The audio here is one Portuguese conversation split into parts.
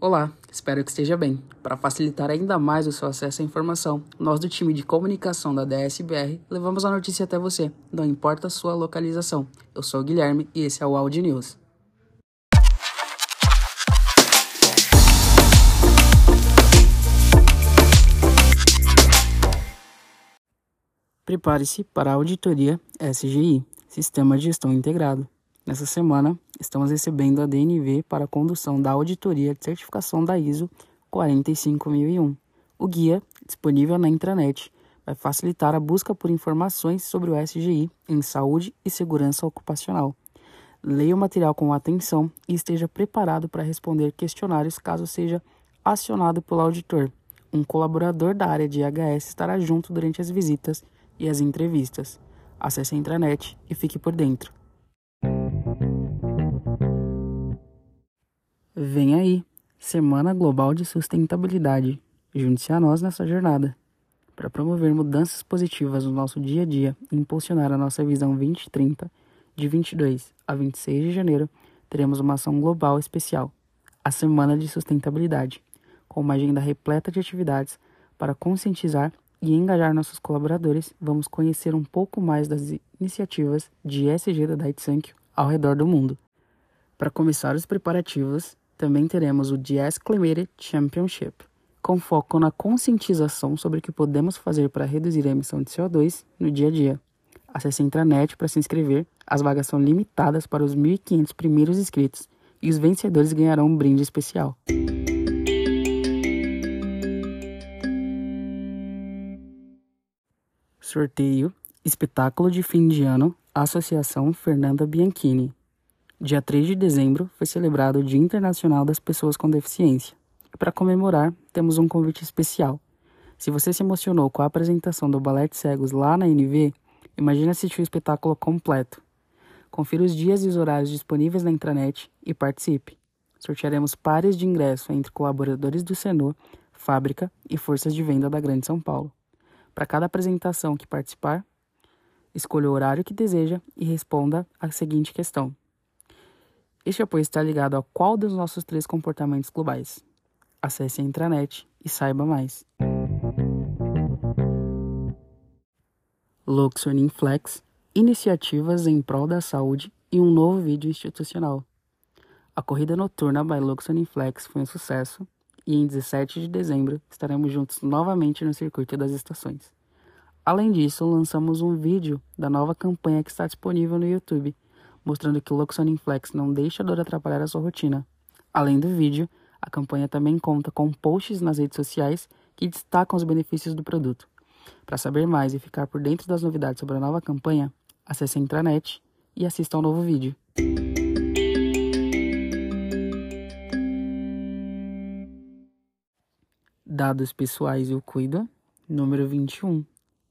Olá, espero que esteja bem. Para facilitar ainda mais o seu acesso à informação, nós do time de comunicação da DSBR levamos a notícia até você, não importa a sua localização. Eu sou o Guilherme e esse é o Audi News. Prepare-se para a auditoria SGI, Sistema de Gestão Integrado. Nessa semana, estamos recebendo a DNV para a condução da auditoria de certificação da ISO 45001. O guia, disponível na intranet, vai facilitar a busca por informações sobre o SGI em saúde e segurança ocupacional. Leia o material com atenção e esteja preparado para responder questionários caso seja acionado pelo auditor. Um colaborador da área de IHS estará junto durante as visitas e as entrevistas. Acesse a intranet e fique por dentro. Vem aí, Semana Global de Sustentabilidade. Junte-se a nós nessa jornada. Para promover mudanças positivas no nosso dia a dia e impulsionar a nossa visão 2030, de 22 a 26 de janeiro, teremos uma ação global especial, a Semana de Sustentabilidade, com uma agenda repleta de atividades para conscientizar e engajar nossos colaboradores, vamos conhecer um pouco mais das iniciativas de ESG da Daitsankyo ao redor do mundo. Para começar os preparativos, também teremos o DS Climate Championship, com foco na conscientização sobre o que podemos fazer para reduzir a emissão de CO2 no dia a dia. Acesse a intranet para se inscrever, as vagas são limitadas para os 1.500 primeiros inscritos e os vencedores ganharão um brinde especial. Sorteio Espetáculo de Fim de Ano Associação Fernanda Bianchini. Dia 3 de dezembro foi celebrado o Dia Internacional das Pessoas com Deficiência. E para comemorar, temos um convite especial. Se você se emocionou com a apresentação do Ballet Cegos lá na NV, imagine assistir o espetáculo completo. Confira os dias e os horários disponíveis na intranet e participe. Sortearemos pares de ingresso entre colaboradores do Senor, fábrica e forças de venda da Grande São Paulo. Para cada apresentação que participar, escolha o horário que deseja e responda a seguinte questão: Este apoio está ligado a qual dos nossos três comportamentos globais? Acesse a intranet e saiba mais. Luxor Flex, iniciativas em prol da saúde e um novo vídeo institucional. A corrida noturna by Luxor Flex foi um sucesso e em 17 de dezembro estaremos juntos novamente no circuito das estações. Além disso, lançamos um vídeo da nova campanha que está disponível no YouTube, mostrando que o Luxonin Flex não deixa a dor atrapalhar a sua rotina. Além do vídeo, a campanha também conta com posts nas redes sociais que destacam os benefícios do produto. Para saber mais e ficar por dentro das novidades sobre a nova campanha, acesse a intranet e assista ao novo vídeo. Dados pessoais e o cuida. Número 21.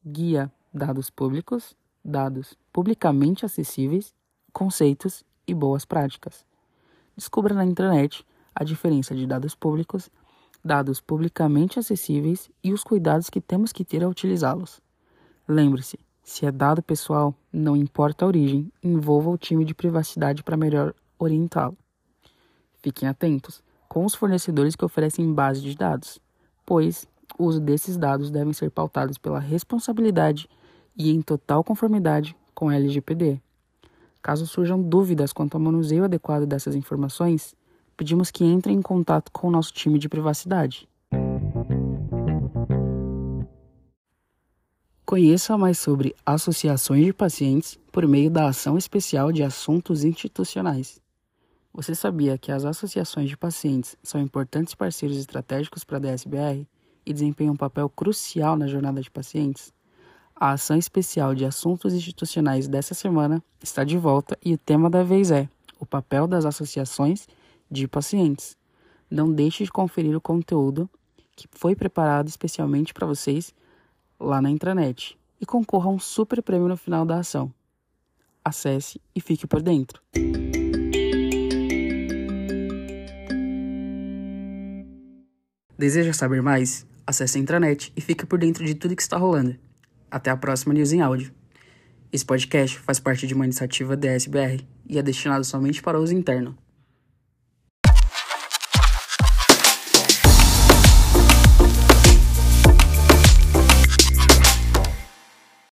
Guia Dados Públicos, Dados Publicamente Acessíveis, Conceitos e Boas Práticas. Descubra na internet a diferença de dados públicos, dados publicamente acessíveis e os cuidados que temos que ter ao utilizá-los. Lembre-se, se é dado pessoal, não importa a origem, envolva o time de privacidade para melhor orientá-lo. Fiquem atentos com os fornecedores que oferecem base de dados pois o uso desses dados devem ser pautados pela responsabilidade e em total conformidade com a LGPD. Caso surjam dúvidas quanto ao manuseio adequado dessas informações, pedimos que entrem em contato com o nosso time de privacidade. Conheça mais sobre associações de pacientes por meio da Ação Especial de Assuntos Institucionais. Você sabia que as associações de pacientes são importantes parceiros estratégicos para a DSBR e desempenham um papel crucial na jornada de pacientes? A ação especial de assuntos institucionais dessa semana está de volta e o tema da vez é o papel das associações de pacientes. Não deixe de conferir o conteúdo que foi preparado especialmente para vocês lá na intranet e concorra a um super prêmio no final da ação. Acesse e fique por dentro. Deseja saber mais? Acesse a intranet e fique por dentro de tudo que está rolando. Até a próxima News em Áudio. Esse podcast faz parte de uma iniciativa da SBR e é destinado somente para uso interno.